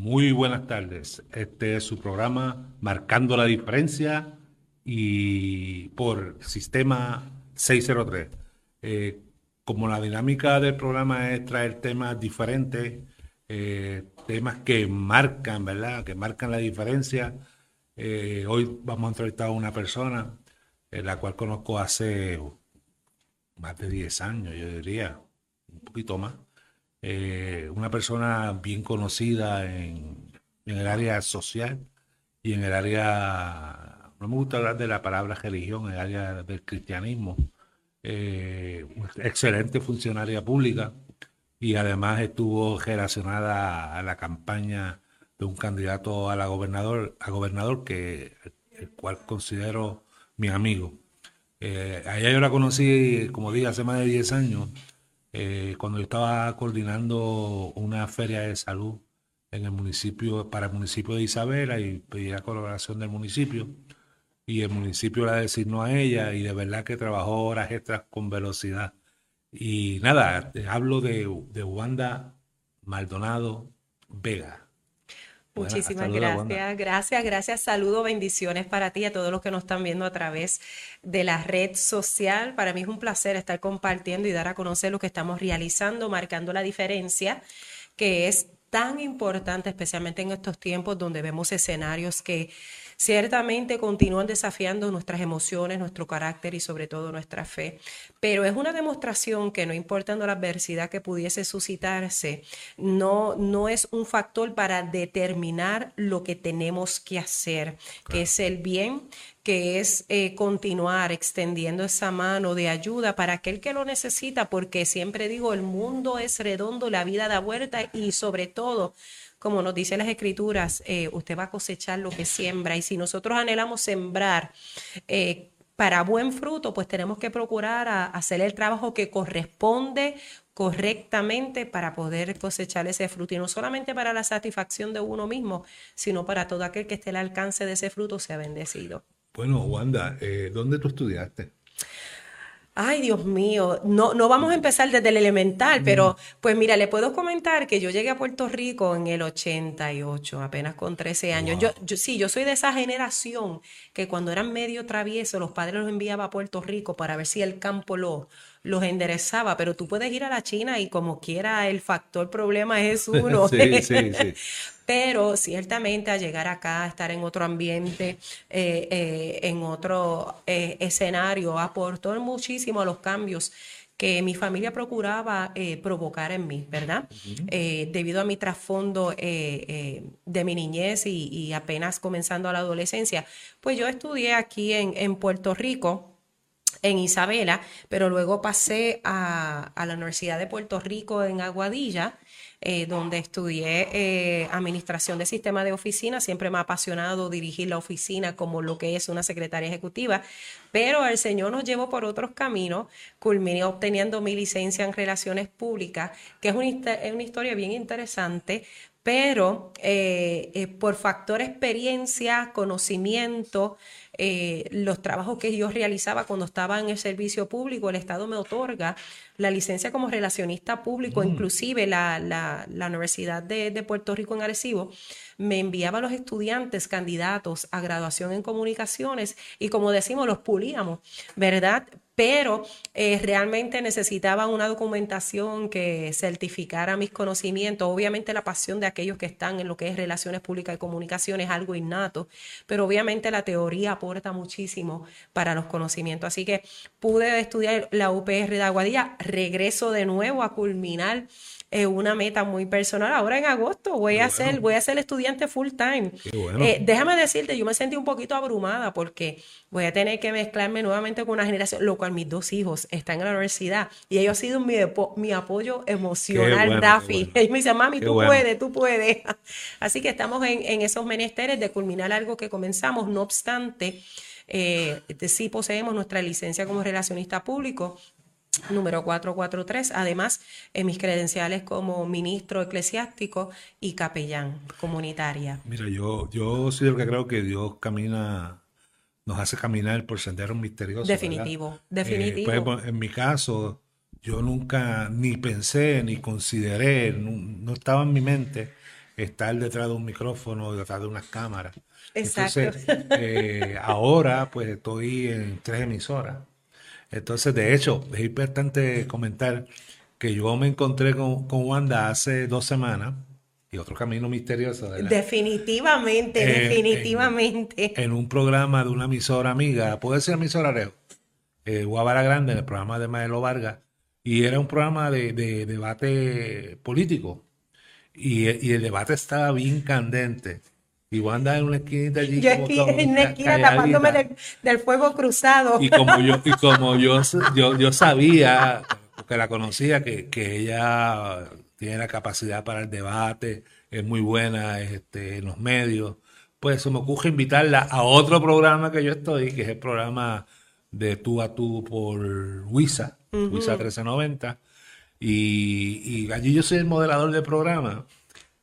Muy buenas tardes. Este es su programa Marcando la Diferencia y por Sistema 603. Eh, como la dinámica del programa es traer temas diferentes, eh, temas que marcan, ¿verdad? Que marcan la diferencia. Eh, hoy vamos a entrevistar a una persona, la cual conozco hace más de 10 años, yo diría, un poquito más. Una persona bien conocida en, el área social y en el área, no me gusta hablar de la palabra religión, en el área del cristianismo. Eh, excelente funcionaria pública y además estuvo relacionada a la campaña de un candidato a la gobernador, a gobernador que el cual considero mi amigo. Eh, a yo la conocí, como dije, hace más de 10 años, eh, cuando yo estaba coordinando una feria de salud en el municipio, para el municipio de Isabela y pedí la colaboración del municipio. Y el municipio la designó a ella y de verdad que trabajó horas extras con velocidad. Y nada, hablo de, de Wanda Maldonado Vega. Muchísimas gracias, gracias, gracias. Saludo, bendiciones para ti y a todos los que nos están viendo a través de la red social. Para mí es un placer estar compartiendo y dar a conocer lo que estamos realizando, marcando la diferencia, que es tan importante, especialmente en estos tiempos donde vemos escenarios que ciertamente continúan desafiando nuestras emociones, nuestro carácter y sobre todo nuestra fe. Pero es una demostración que no importando la adversidad que pudiese suscitarse, no, no es un factor para determinar lo que tenemos que hacer, que es el bien, que es eh, continuar extendiendo esa mano de ayuda para aquel que lo necesita, porque siempre digo, el mundo es redondo, la vida da vuelta y sobre todo, como nos dicen las escrituras, eh, usted va a cosechar lo que siembra y si nosotros anhelamos sembrar, eh, para buen fruto, pues tenemos que procurar hacer el trabajo que corresponde correctamente para poder cosechar ese fruto y no solamente para la satisfacción de uno mismo, sino para todo aquel que esté al alcance de ese fruto sea bendecido. Bueno, Wanda, eh, ¿dónde tú estudiaste? Ay, Dios mío, no, no vamos a empezar desde el elemental, pero pues mira, le puedo comentar que yo llegué a Puerto Rico en el 88, apenas con 13 años. Yo, yo, sí, yo soy de esa generación que cuando eran medio traviesos, los padres los enviaban a Puerto Rico para ver si el campo lo, los enderezaba, pero tú puedes ir a la China y como quiera el factor problema es uno. sí, sí, sí. pero ciertamente a llegar acá, a estar en otro ambiente, eh, eh, en otro eh, escenario, aportó muchísimo a los cambios que mi familia procuraba provocar en mí, ¿verdad? debido a mi trasfondo de mi niñez y, apenas comenzando a la adolescencia, pues yo estudié aquí en, en Puerto Rico en Isabela, pero luego pasé a, a, la Universidad de Puerto Rico en Aguadilla eh, donde estudié eh, administración de sistema de oficina. Siempre me ha apasionado dirigir la oficina como lo que es una secretaria ejecutiva, pero el Señor nos llevó por otros caminos. Culminé obteniendo mi licencia en relaciones públicas, que es una, es una historia bien interesante pero eh, por factor experiencia, conocimiento, los trabajos que yo realizaba cuando estaba en el servicio público, el Estado me otorga la licencia como relacionista público, mm. inclusive la, la, Universidad de, de, Puerto Rico en Arecibo, me enviaba a los estudiantes candidatos a graduación en comunicaciones y como decimos, los pulíamos, ¿verdad? pero eh, realmente necesitaba una documentación que certificara mis conocimientos. Obviamente la pasión de aquellos que están en lo que es relaciones públicas y comunicaciones es algo innato, pero obviamente la teoría aporta muchísimo para los conocimientos. Así que pude estudiar la UPR de Aguadilla, regreso de nuevo a culminar es una meta muy personal. Ahora en agosto voy a ser, voy a ser estudiante full time. Eh, déjame decirte, yo me sentí un poquito abrumada porque voy a tener que mezclarme nuevamente con una generación, lo cual mis dos hijos están en la universidad y ellos han sido mi, mi apoyo emocional, Rafi. Ellos me dicen, mami, tú puedes, tú puedes. Así que estamos en, en, esos menesteres de culminar algo que comenzamos, no obstante. Eh, sí poseemos nuestra licencia como relacionista público, número 443, además en mis credenciales como ministro eclesiástico y capellán comunitaria. Mira, yo, yo soy el que creo que Dios camina, nos hace caminar por senderos misteriosos. Definitivo, definitivo. Eh, pues, en mi caso, yo nunca ni pensé ni consideré, no, estaba en mi mente estar detrás de un micrófono, detrás de unas cámaras. Exacto. Entonces, eh, ahora pues estoy en tres emisoras. Entonces, de hecho, es importante comentar que yo me encontré con, con Wanda hace dos semanas y otro camino misterioso. Definitivamente, eh, definitivamente. En, un programa de una emisora amiga, puede ser emisora eh, Guavara Grande, en el programa de Maelo Vargas, y era un programa de, debate político. Y, el debate estaba bien candente. Y Wanda en una esquinita allí. Yo en una esquina tapándome del, fuego cruzado. Y como yo, y como yo, yo, yo sabía, porque la conocía, que, que ella tiene la capacidad para el debate, es muy buena este, en los medios. Pues se me ocurre invitarla a otro programa que yo estoy, que es el programa de tú a tú por WISA, WISA 1390. Y, y, allí yo soy el moderador del programa,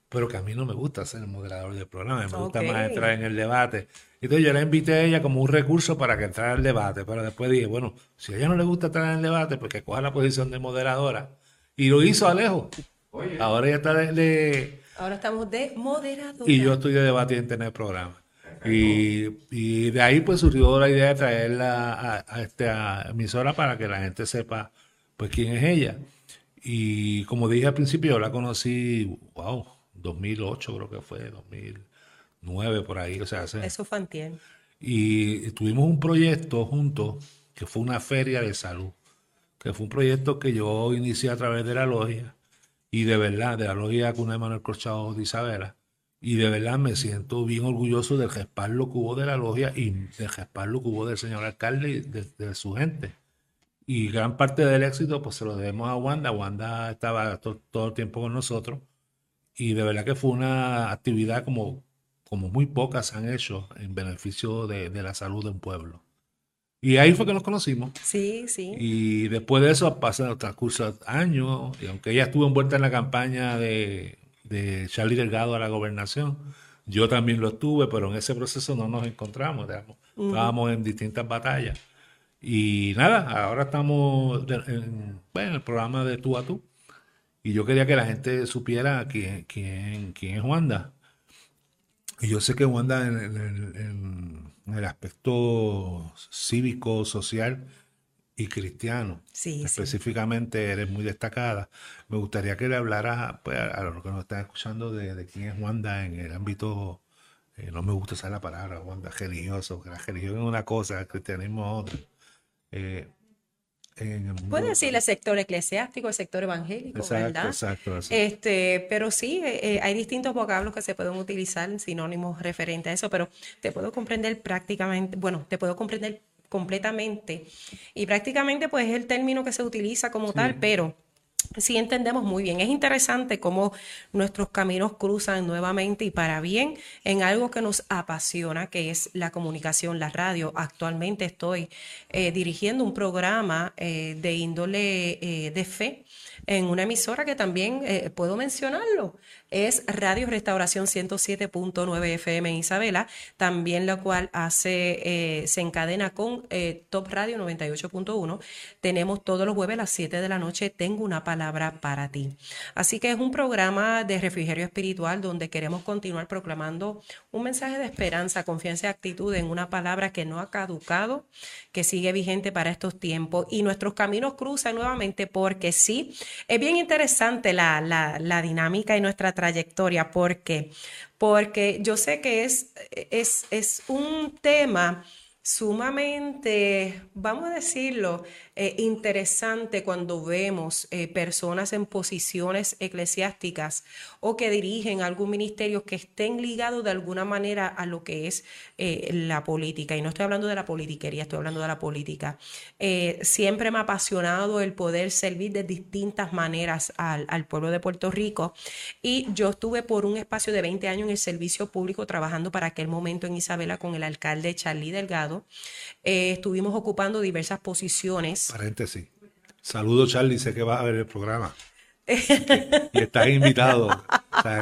pero que a mí no me gusta ser el moderador del programa, me gusta más entrar en el debate. Entonces yo la invité a ella como un recurso para que entrara al debate, pero después dije, bueno, si a ella no le gusta entrar en el debate, pues que coja la posición de moderadora. Y lo hizo Alejo. Ahora ya está de, Ahora estamos de moderador. Y yo estoy de debatiente en el programa. Y, de ahí pues surgió la idea de traerla a, esta emisora para que la gente sepa pues quién es ella. Y como dije al principio, yo la conocí, wow, 2008 creo que fue, 2009 por ahí. O sea, Eso fue antier. Y tuvimos un proyecto juntos que fue una feria de salud, que fue un proyecto que yo inicié a través de la logia y de verdad, de la logia Cuna de Manuel Corchado de Isabela, y de verdad me siento bien orgulloso del respaldo que hubo de la logia y del respaldo que hubo del señor alcalde y de, su gente. Y gran parte del éxito pues se lo debemos a Wanda. Wanda estaba todo el tiempo con nosotros y de verdad que fue una actividad como, como muy pocas han hecho en beneficio de, de la salud de un pueblo. Y ahí fue que nos conocimos. Sí, sí. Y después de eso pasaron transcurso años, y aunque ella estuvo envuelta en la campaña de, de Charlie Delgado a la gobernación, yo también lo estuve, pero en ese proceso no nos encontramos, estábamos en distintas batallas. Y nada, ahora estamos en, el programa de tú a tú. Y yo quería que la gente supiera quién, quién, quién es Wanda. Y yo sé que Wanda en, el aspecto cívico, social y cristiano, específicamente eres muy destacada. Me gustaría que le hablaras pues, a los que nos están escuchando de, quién es Wanda en el ámbito, eh, no me gusta usar la palabra, Wanda religioso, que la religión es una cosa, el cristianismo es otra. Eh, Puede decir el sector eclesiástico, el sector evangélico, ¿verdad? Exacto, Este, pero sí, eh, eh, hay distintos vocablos que se pueden utilizar, sinónimos referentes a eso, pero te puedo comprender prácticamente, bueno, te puedo comprender completamente. Y prácticamente, pues es el término que se utiliza como tal, pero sí entendemos muy bien. Es interesante cómo nuestros caminos cruzan nuevamente y para bien en algo que nos apasiona, que es la comunicación, la radio. Actualmente estoy eh, dirigiendo un programa eh, de índole eh, de fe en una emisora que también puedo mencionarlo es Radio Restauración 107.9 FM en Isabela, también la cual hace, eh, se encadena con eh, Top Radio 98.1. Tenemos todos los jueves a las 7 de la noche, Tengo una palabra para ti. Así que es un programa de refrigerio espiritual donde queremos continuar proclamando un mensaje de esperanza, confianza y actitud en una palabra que no ha caducado, que sigue vigente para estos tiempos y nuestros caminos cruzan nuevamente porque sí, es bien interesante la, la, dinámica y nuestra trayectoria. ¿Por qué? Porque yo sé que es, es, es un tema sumamente, vamos a decirlo, eh, interesante cuando vemos eh, personas en posiciones eclesiásticas o que dirigen algún ministerio que estén ligados de alguna manera a lo que es eh, la política. Y no estoy hablando de la politiquería, estoy hablando de la política. siempre me ha apasionado el poder servir de distintas maneras al, al pueblo de Puerto Rico. Y yo estuve por un espacio de 20 años en el servicio público trabajando para aquel momento en Isabela con el alcalde Charlie Delgado. estuvimos ocupando diversas posiciones Paréntesis. Saludos, Charlie. Sé que vas a ver el programa. y estás invitado.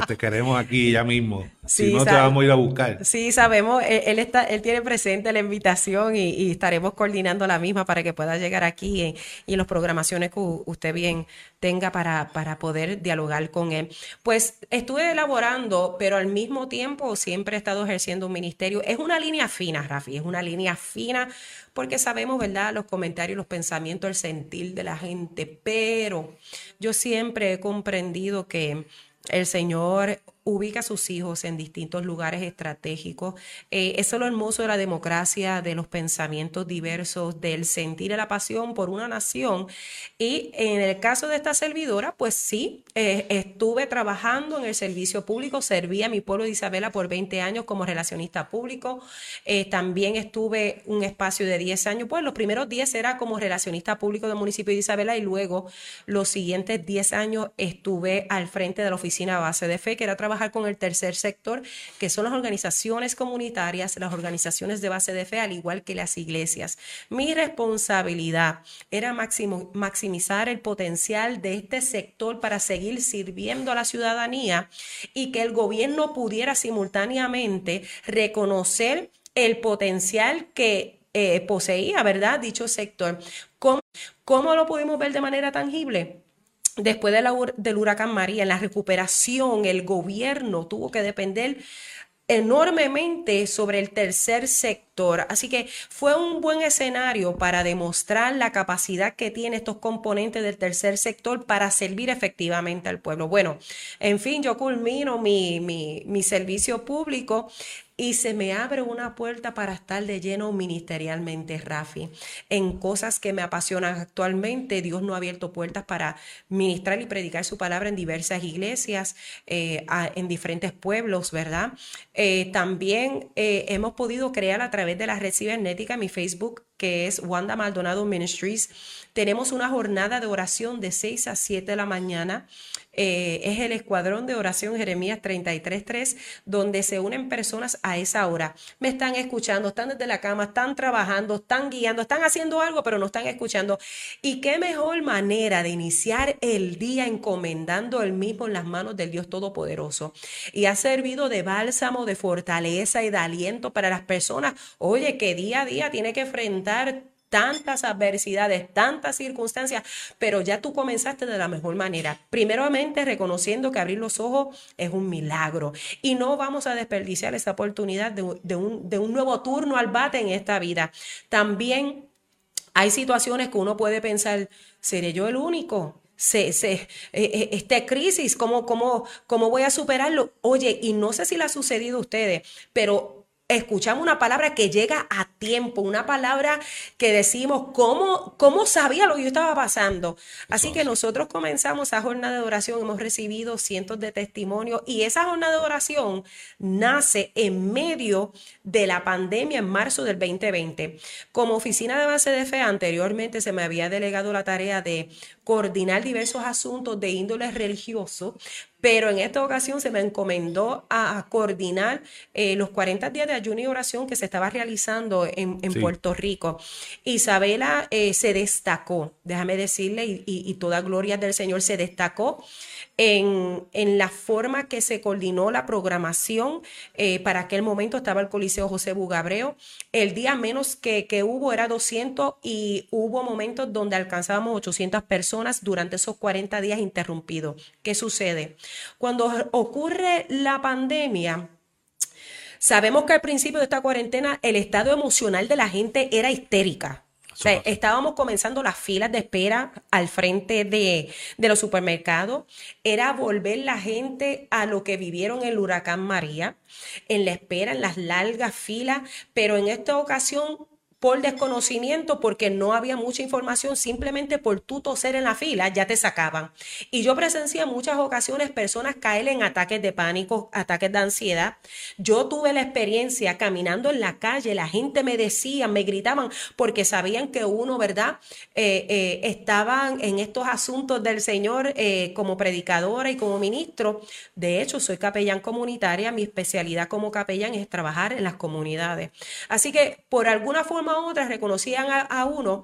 te queremos aquí ya mismo. si no, te vamos a ir a buscar. Sí, sabemos, él, está, él tiene presente la invitación y, estaremos coordinando la misma para que pueda llegar aquí y en las programaciones que usted bien tenga para, para poder dialogar con él. Pues estuve elaborando, pero al mismo tiempo siempre he estado ejerciendo un ministerio. Es una línea fina, Rafi, es una línea fina porque sabemos, ¿verdad?, los comentarios, los pensamientos, el sentir de la gente, pero yo siempre he comprendido que el Señor ubica a sus hijos en distintos lugares estratégicos. Eh, eso es lo hermoso de la democracia, de los pensamientos diversos, del sentir la pasión por una nación. Y en el caso de esta servidora, pues sí, eh, estuve trabajando en el servicio público, serví a mi pueblo de Isabela por 20 años como relacionista público. Eh, también estuve un espacio de 10 años, pues los primeros 10 era como relacionista público del municipio de Isabela y luego los siguientes 10 años estuve al frente de la oficina base de fe, que era trabajar con el tercer sector, que son las organizaciones comunitarias, las organizaciones de base de fe, al igual que las iglesias. Mi responsabilidad era maximizar el potencial de este sector para seguir sirviendo a la ciudadanía y que el gobierno pudiera simultáneamente reconocer el potencial que eh, poseía, ¿verdad? Dicho sector. ¿Cómo, ¿Cómo lo pudimos ver de manera tangible? Después del huracán María, en la recuperación, el gobierno tuvo que depender enormemente sobre el tercer sector. Así que fue un buen escenario para demostrar la capacidad que tienen estos componentes del tercer sector para servir efectivamente al pueblo. Bueno, en fin, yo culmino mi, servicio público y se me abre una puerta para estar de lleno ministerialmente, Rafi, en cosas que me apasionan actualmente. Dios no ha abierto puertas para ministrar y predicar su palabra en diversas iglesias, eh, en diferentes pueblos, ¿verdad? Eh, también eh, hemos podido crear a través de la red cibernética, mi Facebook, que es Wanda Maldonado Ministries. Tenemos una jornada de oración de 6 a 7 de la mañana eh, es el Escuadrón de Oración Jeremías 33.3, donde se unen personas a esa hora. Me están escuchando, están desde la cama, están trabajando, están guiando, están haciendo algo, pero no están escuchando. Y qué mejor manera de iniciar el día encomendando el mismo en las manos del Dios Todopoderoso. Y ha servido de bálsamo, de fortaleza y de aliento para las personas. Oye, que día a día tiene que enfrentar tantas adversidades, tantas circunstancias, pero ya tú comenzaste de la mejor manera. Primeramente reconociendo que abrir los ojos es un milagro y no vamos a desperdiciar esa oportunidad de, un, de un nuevo turno al bate en esta vida. También hay situaciones que uno puede pensar, ¿seré yo el único? Se, eh, eh, esta crisis, ¿cómo, cómo, ¿cómo voy a superarlo? Oye, y no sé si le ha sucedido a ustedes, pero escuchamos una palabra que llega a tiempo, una palabra que decimos, ¿cómo, cómo sabía lo que yo estaba pasando? Así que nosotros comenzamos esa jornada de oración, hemos recibido cientos de testimonios y esa jornada de oración nace en medio de la pandemia en marzo del 2020. Como oficina de base de fe, anteriormente se me había delegado la tarea de coordinar diversos asuntos de índole religioso, pero en esta ocasión se me encomendó a, coordinar eh, los 40 días de ayuno y oración que se estaba realizando en, Puerto Rico. Isabela eh, se destacó, déjame decirle, y, y toda gloria del Señor se destacó en, la forma que se coordinó la programación. Eh, para aquel momento estaba el Coliseo José Bugabreo. El día menos que, que, hubo era 200 y hubo momentos donde alcanzábamos 800 personas durante esos 40 días interrumpidos. ¿Qué sucede? Cuando ocurre la pandemia, Sabemos que al principio de esta cuarentena el estado emocional de la gente era histérica estábamos comenzando las filas de espera al frente de, de, los supermercados. Era volver la gente a lo que vivieron en el huracán María, en la espera, en las largas filas, pero en esta ocasión por desconocimiento, porque no había mucha información, simplemente por tu toser en la fila, ya te sacaban. Y yo presencié en muchas ocasiones personas caer en ataques de pánico, ataques de ansiedad. Yo tuve la experiencia caminando en la calle, la gente me decía, me gritaban, porque sabían que uno, ¿verdad?, eh, eh, estaban en estos asuntos del Señor eh, como predicadora y como ministro. De hecho, soy capellán comunitaria, mi especialidad como capellán es trabajar en las comunidades. Así que, por alguna forma otras reconocían a, uno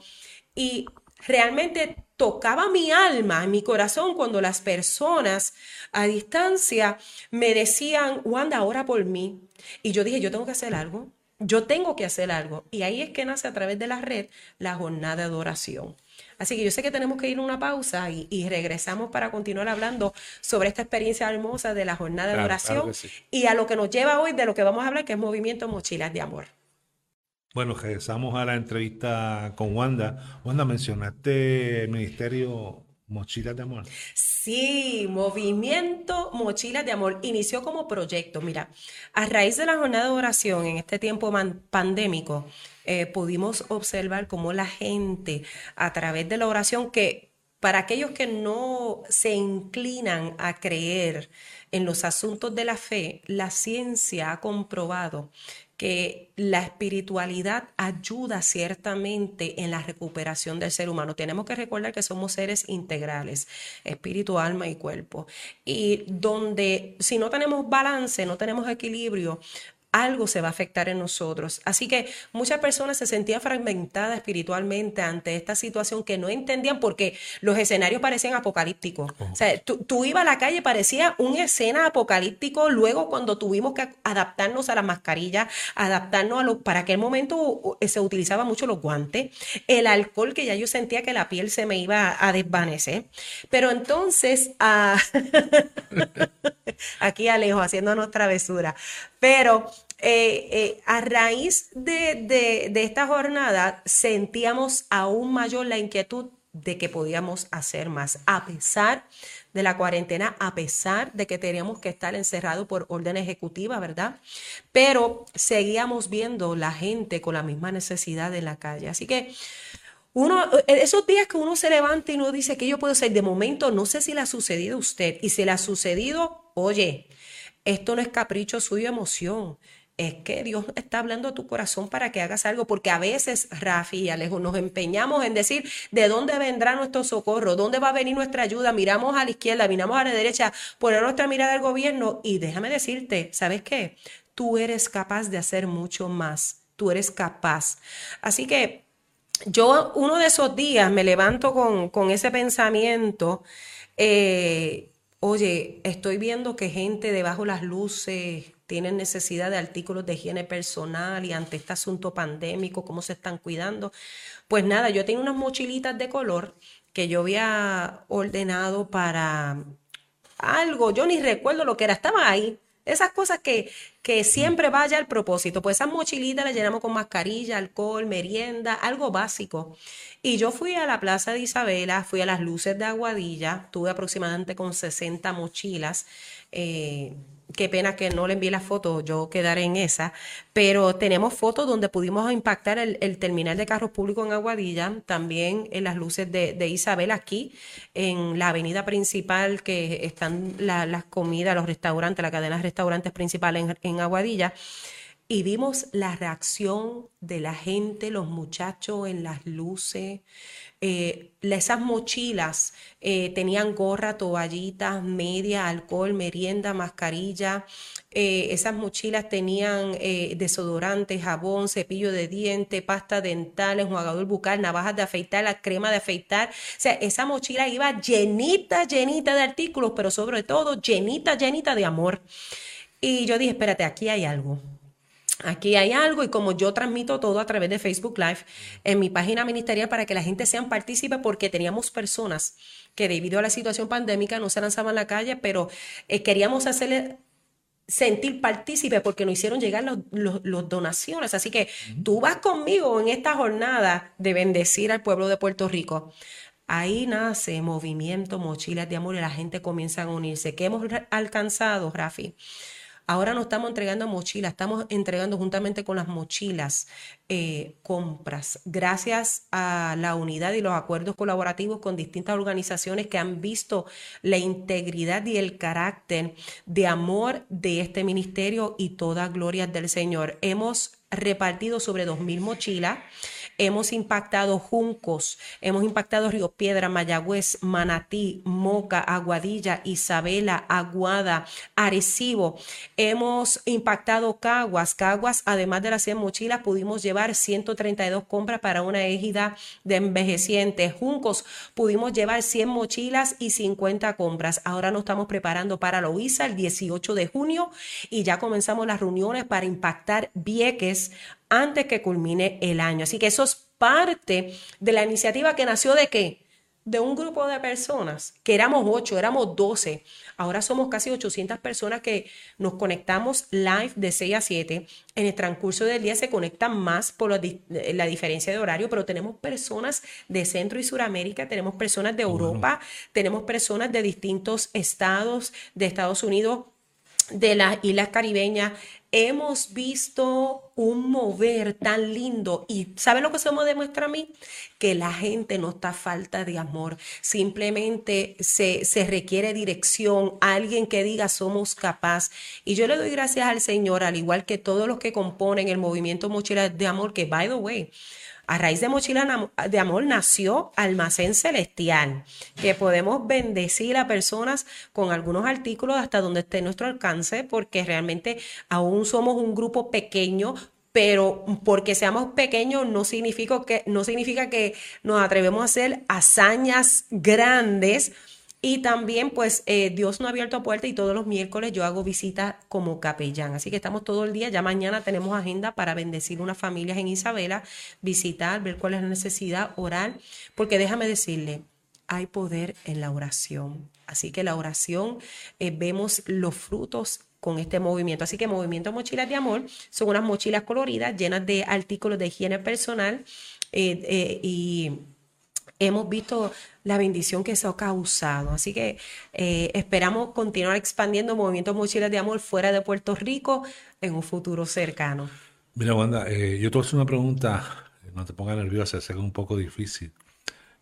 y realmente tocaba mi alma, mi corazón, cuando las personas a distancia me decían, Wanda, ora por mí. Y yo dije, yo tengo que hacer algo, yo tengo que hacer algo. Y ahí es que nace a través de la red la jornada de oración. Así que yo sé que tenemos que ir a una pausa y, regresamos para continuar hablando sobre esta experiencia hermosa de la jornada de oración y a lo que nos lleva hoy de lo que vamos a hablar, que es Movimiento Mochilas de Amor. Bueno, regresamos a la entrevista con Wanda. Wanda, mencionaste el Ministerio Mochilas de Amor. Sí, Movimiento Mochilas de Amor inició como proyecto. Mira, a raíz de la jornada de oración en este tiempo pandémico, eh, pudimos observar cómo la gente a través de la oración que para aquellos que no se inclinan a creer en los asuntos de la fe, la ciencia ha comprobado que la espiritualidad ayuda ciertamente en la recuperación del ser humano. Tenemos que recordar que somos seres integrales, espíritu, alma y cuerpo. Y donde si no tenemos balance, no tenemos equilibrio, algo se va a afectar en nosotros. Así que muchas personas se sentían fragmentadas espiritualmente ante esta situación que no entendían porque los escenarios parecían apocalípticos. O sea, tú, ibas a la calle, parecía un escena apocalíptico. Luego, cuando tuvimos que adaptarnos a las mascarillas, adaptarnos a lo. Para aquel momento se utilizaba mucho los guantes, el alcohol, que ya yo sentía que la piel se me iba a desvanecer. Pero entonces, ah, aquí Alejo haciéndonos travesura. Pero eh, eh, a raíz de, esta jornada sentíamos aún mayor la inquietud de que podíamos hacer más, a pesar de la cuarentena, a pesar de que teníamos que estar encerrados por orden ejecutiva, ¿verdad? Pero seguíamos viendo la gente con la misma necesidad en la calle. Así que uno, esos días que uno se levanta y uno dice que yo puedo ser, de momento no sé si le ha sucedido a usted y si le ha sucedido, oye, esto no es capricho suyo, emoción. Es que Dios está hablando a tu corazón para que hagas algo, porque a veces, Rafi y Alejo, nos empeñamos en decir de dónde vendrá nuestro socorro, dónde va a venir nuestra ayuda. Miramos a la izquierda, miramos a la derecha, poner nuestra mirada al gobierno y déjame decirte, ¿sabes qué? Tú eres capaz de hacer mucho más. Tú eres capaz. Así que yo uno de esos días me levanto con, con ese pensamiento. Eh, Oye, estoy viendo que gente debajo las luces tiene necesidad de artículos de higiene personal y ante este asunto pandémico, cómo se están cuidando. Pues nada, yo tengo unas mochilitas de color que yo había ordenado para algo, yo ni recuerdo lo que era, estaba ahí. Esas cosas que, que siempre vaya al propósito. Pues esas mochilitas las llenamos con mascarilla, alcohol, merienda, algo básico. Y yo fui a la Plaza de Isabela, fui a las luces de Aguadilla, tuve aproximadamente con 60 mochilas. Eh, qué pena que no le envié la foto, yo quedaré en esa, pero tenemos fotos donde pudimos impactar el, terminal de carros públicos en Aguadilla, también en las luces de, de Isabel aquí, en la avenida principal que están las comidas, los restaurantes, la cadena de restaurantes principal en, en Aguadilla y vimos la reacción de la gente, los muchachos en las luces. Eh, esas mochilas eh, tenían gorra, toallitas, media, alcohol, merienda, mascarilla. Eh, esas mochilas tenían desodorante, jabón, cepillo de diente, pasta dental, enjuagador bucal, navajas de afeitar, la crema de afeitar. O sea, esa mochila iba llenita, llenita de artículos, pero sobre todo llenita, llenita de amor. Y yo dije, espérate, aquí hay algo Aquí hay algo y como yo transmito todo a través de Facebook Live en mi página ministerial para que la gente sean partícipe porque teníamos personas que debido a la situación pandémica no se lanzaban a la calle, pero eh, queríamos hacerle sentir partícipe porque nos hicieron llegar los, donaciones. Así que tú vas conmigo en esta jornada de bendecir al pueblo de Puerto Rico. Ahí nace movimiento, mochilas de amor y la gente comienza a unirse. ¿Qué hemos alcanzado, Rafi? Ahora no estamos entregando mochilas, estamos entregando juntamente con las mochilas eh, compras, gracias a la unidad y los acuerdos colaborativos con distintas organizaciones que han visto la integridad y el carácter de amor de este ministerio y toda gloria del Señor. Hemos repartido sobre 2.000 mochilas. Hemos impactado Juncos, hemos impactado Río Piedra, Mayagüez, Manatí, Moca, Aguadilla, Isabela, Aguada, Arecibo. Hemos impactado Caguas. Caguas, además de las 100 mochilas, pudimos llevar 132 compras para una égida de envejecientes. Juncos, pudimos llevar 100 mochilas y 50 compras. Ahora nos estamos preparando para Loíza el 18 de junio y ya comenzamos las reuniones para impactar Vieques antes que culmine el año. Así que eso es parte de la iniciativa que nació de qué? De un grupo de personas, que éramos ocho, éramos doce. Ahora somos casi 800 personas que nos conectamos live de 6 a 7. En el transcurso del día se conectan más por la, diferencia de horario, pero tenemos personas de Centro y Suramérica, tenemos personas de Europa, tenemos personas de distintos estados de Estados Unidos, de las islas caribeñas, hemos visto un mover tan lindo y ¿saben lo que eso me demuestra a mí? Que la gente no está falta de amor, simplemente se, se requiere dirección, alguien que diga somos capaz. Y yo le doy gracias al Señor, al igual que todos los que componen el movimiento Mochila de Amor, que by the way, a raíz de Mochila de Amor nació Almacén Celestial, que podemos bendecir a personas con algunos artículos hasta donde esté nuestro alcance, porque realmente aún somos un grupo pequeño, pero porque seamos pequeños no significa que, no significa que nos atrevemos a hacer hazañas grandes y también, pues, eh, Dios no ha abierto puerta y todos los miércoles yo hago visitas como capellán. Así que estamos todo el día. Ya mañana tenemos agenda para bendecir unas familias en Isabela, visitar, ver cuál es la necesidad, orar. Porque déjame decirle, hay poder en la oración. Así que la oración, eh, vemos los frutos con este movimiento. Así que Movimiento Mochilas de Amor son unas mochilas coloridas llenas de artículos de higiene personal eh, y hemos visto la bendición que eso ha causado. Así que eh, esperamos continuar expandiendo movimientos mochilas de amor fuera de Puerto Rico en un futuro cercano. Mira, Wanda, eh, yo te voy a hacer una pregunta, no te pongas nerviosa, sé que es un poco difícil.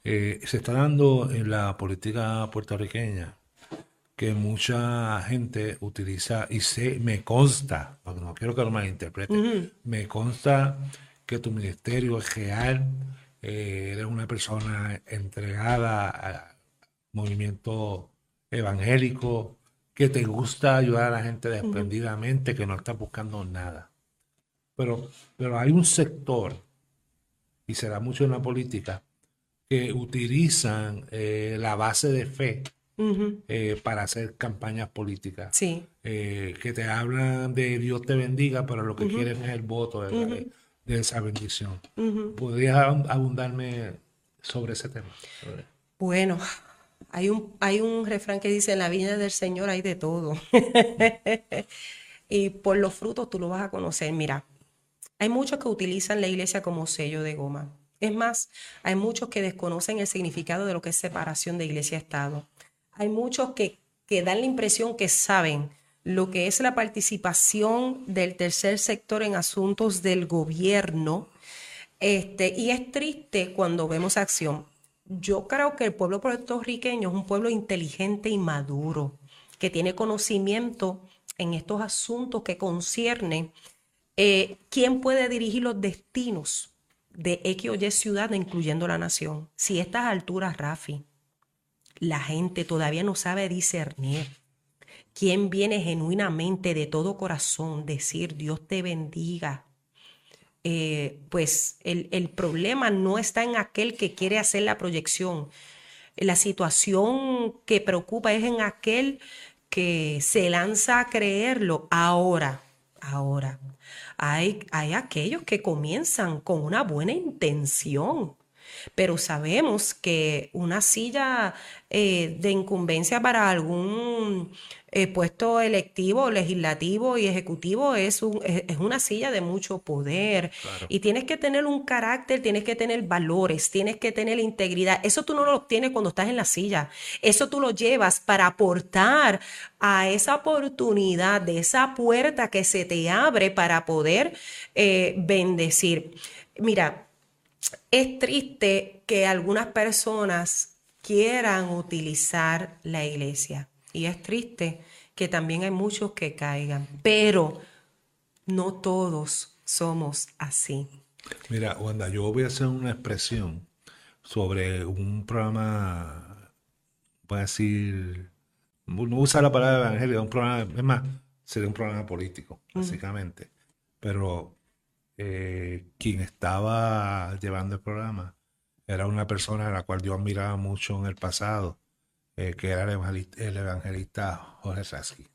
Eh, se está dando en la política puertorriqueña que mucha gente utiliza, y sé, me consta, porque no quiero que lo malinterprete, me consta que tu ministerio es real, eh, eres una persona entregada al movimiento evangélico, que te gusta ayudar a la gente desprendidamente, que no está buscando nada. Pero, pero hay un sector, y se da mucho en la política, que utilizan eh, la base de fe eh, para hacer campañas políticas. Sí. que te hablan de Dios te bendiga, pero lo que quieren es el voto de esa bendición. ¿Podrías abundarme sobre ese tema? Bueno, hay un, hay un refrán que dice, en la viña del Señor hay de todo. y por los frutos tú lo vas a conocer. Mira, hay muchos que utilizan la iglesia como sello de goma. Es más, hay muchos que desconocen el significado de lo que es separación de iglesia-estado. Hay muchos que, que dan la impresión que saben, lo que es la participación del tercer sector en asuntos del gobierno. Este, y es triste cuando vemos acción. Yo creo que el pueblo puertorriqueño es un pueblo inteligente y maduro, que tiene conocimiento en estos asuntos que conciernen eh, quién puede dirigir los destinos de X o Y ciudad, incluyendo la nación. Si a estas alturas, Rafi, la gente todavía no sabe discernir quien viene genuinamente de todo corazón decir Dios te bendiga, eh, pues el, el, problema no está en aquel que quiere hacer la proyección. La situación que preocupa es en aquel que se lanza a creerlo ahora, ahora. Hay, hay aquellos que comienzan con una buena intención, pero sabemos que una silla eh, de incumbencia para algún eh, puesto electivo, legislativo y ejecutivo es, un, es, una silla de mucho poder. Y tienes que tener un carácter, tienes que tener valores, tienes que tener integridad. Eso tú no lo obtienes cuando estás en la silla. Eso tú lo llevas para aportar a esa oportunidad, de esa puerta que se te abre para poder eh, bendecir. Mira, es triste que algunas personas quieran utilizar la iglesia. Y es triste que también hay muchos que caigan, pero no todos somos así. Mira, Wanda, yo voy a hacer una expresión sobre un programa, voy a decir, no usar la palabra evangélica, un programa, es más, sería un programa político, básicamente. Pero eh, quien estaba llevando el programa era una persona a la cual yo admiraba mucho en el pasado, eh, que era el evangelista, Jorge Sasky.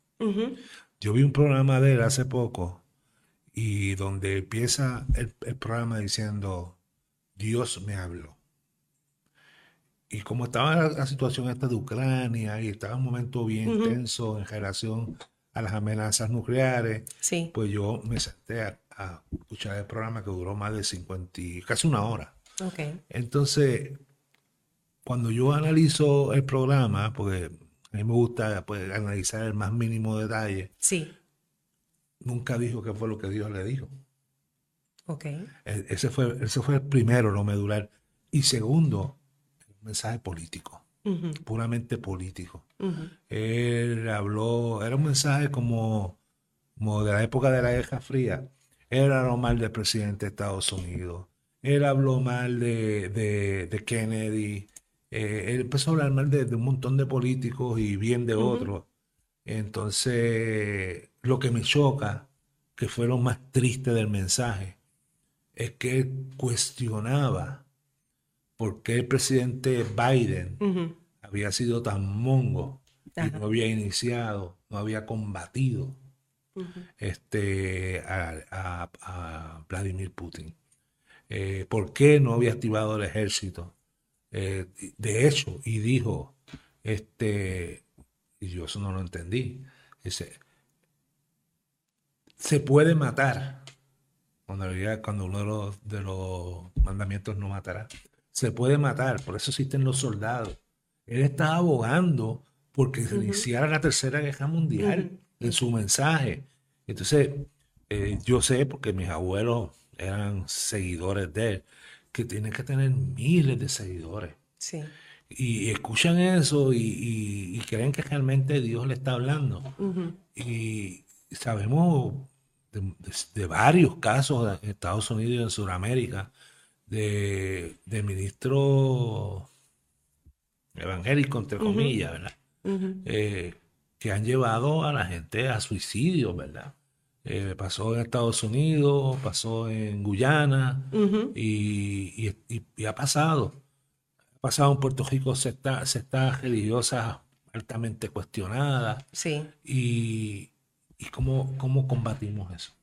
Yo vi un programa de él hace poco y donde empieza el, programa diciendo, Dios me habló. Y como estaba la, situación esta de Ucrania y estaba un momento bien tenso en relación a las amenazas nucleares, pues yo me senté a, escuchar el programa que duró más de 50, casi una hora. Entonces, cuando yo analizo el programa, porque a mí me gusta pues, analizar el más mínimo detalle, sí nunca dijo qué fue lo que Dios le dijo. Ok. E, ese fue, ese fue el primero, lo medular. Y segundo, un mensaje político, puramente político. Él habló, era un mensaje como, como de la época de la Guerra Fría. Él habló mal del presidente de Estados Unidos. Él habló mal de, de, Kennedy. Eh, él empezó a hablar mal de, un montón de políticos y bien de otros. Entonces, lo que me choca, que fue lo más triste del mensaje, es que él cuestionaba por qué el presidente Biden había sido tan mongo y no había iniciado, no había combatido este, a, Vladimir Putin. Eh, ¿Por qué no había activado el ejército? Eh, de hecho, y dijo, este, y yo eso no lo entendí. Dice, se puede matar. Cuando, cuando uno de los, mandamientos no matará. Se puede matar, por eso existen los soldados. Él está abogando porque se iniciara la Tercera Guerra Mundial en su mensaje. Entonces, eh, yo sé, porque mis abuelos eran seguidores de él, que tiene que tener miles de seguidores. Sí y escuchan eso y, creen que realmente Dios le está hablando. Y sabemos de, varios casos en Estados Unidos y en Sudamérica de, de ministros evangélicos, entre comillas, ¿verdad? Eh, que han llevado a la gente a suicidio, ¿verdad? Eh, pasó en Estados Unidos, pasó en Guyana y, y, ha pasado pasado en Puerto Rico se está, se está religiosa altamente cuestionada. Sí. Y, y cómo, cómo combatimos eso.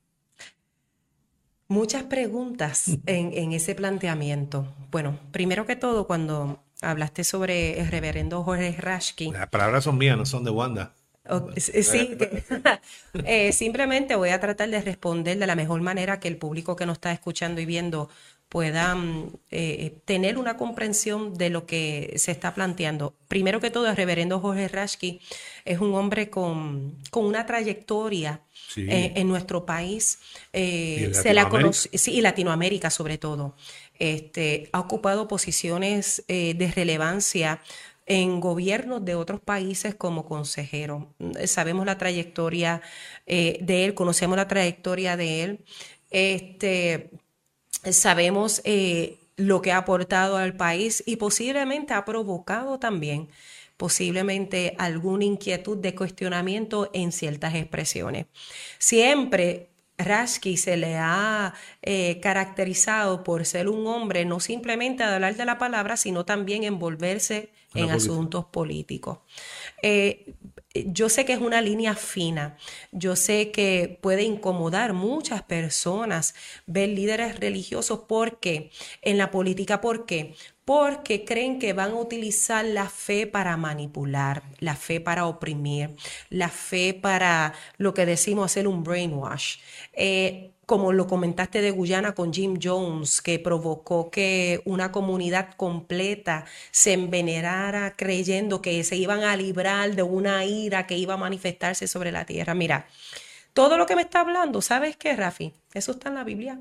Muchas preguntas en, en, ese planteamiento. Bueno, primero que todo, cuando hablaste sobre el reverendo Jorge Rashki. Las palabras son mías, no son de Wanda. Sí, eh, simplemente voy a tratar de responder de la mejor manera que el público que nos está escuchando y viendo puedan eh, tener una comprensión de lo que se está planteando. Primero que todo, el reverendo Jorge Rashki es un hombre con, una trayectoria en, nuestro país. Eh, se la conoce, sí, y Latinoamérica sobre todo. Este, ha ocupado posiciones eh, de relevancia en gobiernos de otros países como consejero. Sabemos la trayectoria de él, conocemos la trayectoria de él. Este, sabemos eh, lo que ha aportado al país y posiblemente ha provocado también posiblemente alguna inquietud de cuestionamiento en ciertas expresiones. Siempre Rashki se le ha eh, caracterizado por ser un hombre no simplemente a hablar de la palabra, sino también envolverse en asuntos políticos. Eh, yo sé que es una línea fina, yo sé que puede incomodar muchas personas ver líderes religiosos porque en la política, ¿por qué? Porque creen que van a utilizar la fe para manipular, la fe para oprimir, la fe para lo que decimos hacer un brainwash. Eh, como lo comentaste de Guyana con Jim Jones, que provocó que una comunidad completa se envenenara creyendo que se iban a librar de una ira que iba a manifestarse sobre la tierra. Mira, todo lo que me está hablando, ¿sabes qué, Rafi? Eso está en la Biblia.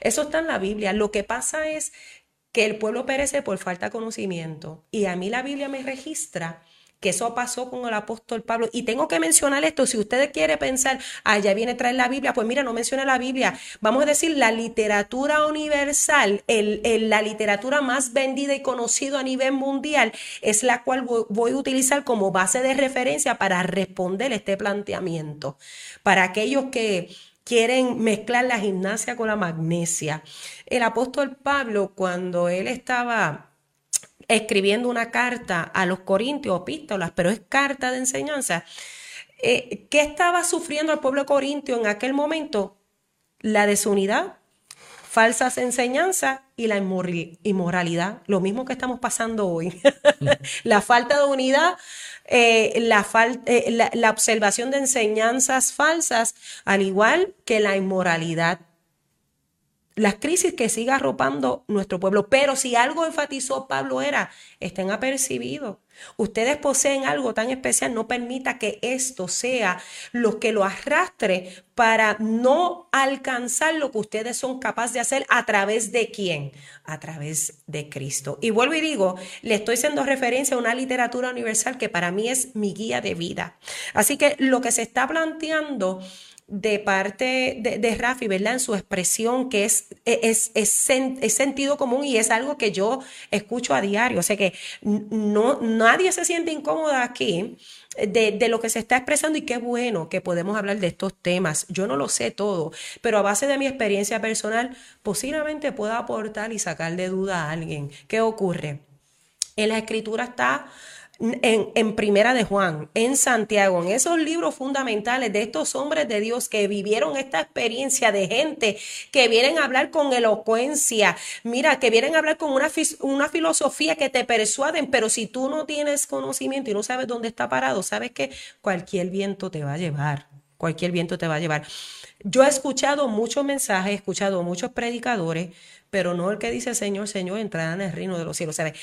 Eso está en la Biblia. Lo que pasa es que el pueblo perece por falta de conocimiento. Y a mí la Biblia me registra que eso pasó con el apóstol Pablo. Y tengo que mencionar esto, si usted quiere pensar, ya viene a traer la Biblia, pues mira, no menciona la Biblia. Vamos a decir, la literatura universal, el, la literatura más vendida y conocida a nivel mundial, es la cual voy a utilizar como base de referencia para responder este planteamiento. Para aquellos que quieren mezclar la gimnasia con la magnesia. El apóstol Pablo, cuando él estaba escribiendo una carta a los corintios, epístolas, pero es carta de enseñanza, eh, ¿qué estaba sufriendo el pueblo corintio en aquel momento? La desunidad, falsas enseñanzas y la inmoralidad, lo mismo que estamos pasando hoy. la falta de unidad, eh, la, eh, la, la observación de enseñanzas falsas, al igual que la inmoralidad las crisis que siga arropando nuestro pueblo. Pero si algo enfatizó Pablo era, estén apercibidos. Ustedes poseen algo tan especial, no permita que esto sea lo que lo arrastre para no alcanzar lo que ustedes son capaces de hacer a través de quién? A través de Cristo. Y vuelvo y digo, le estoy haciendo referencia a una literatura universal que para mí es mi guía de vida. Así que lo que se está planteando de parte de, de, Rafi, ¿verdad? En su expresión, que es, es, es, sentido común y es algo que yo escucho a diario. O sea que no, nadie se siente incómoda aquí de, de, lo que se está expresando y qué bueno que podemos hablar de estos temas. Yo no lo sé todo, pero a base de mi experiencia personal, posiblemente pueda aportar y sacar de duda a alguien. ¿Qué ocurre? En la escritura está en, Primera de Juan, en Santiago, en esos libros fundamentales de estos hombres de Dios que vivieron esta experiencia de gente que vienen a hablar con elocuencia, mira, que vienen a hablar con una, una filosofía que te persuaden, pero si tú no tienes conocimiento y no sabes dónde está parado, sabes que cualquier viento te va a llevar, cualquier viento te va a llevar. Yo he escuchado muchos mensajes, he escuchado muchos predicadores, pero no el que dice Señor, Señor, entrará en el reino de los cielos. ¿Sabes?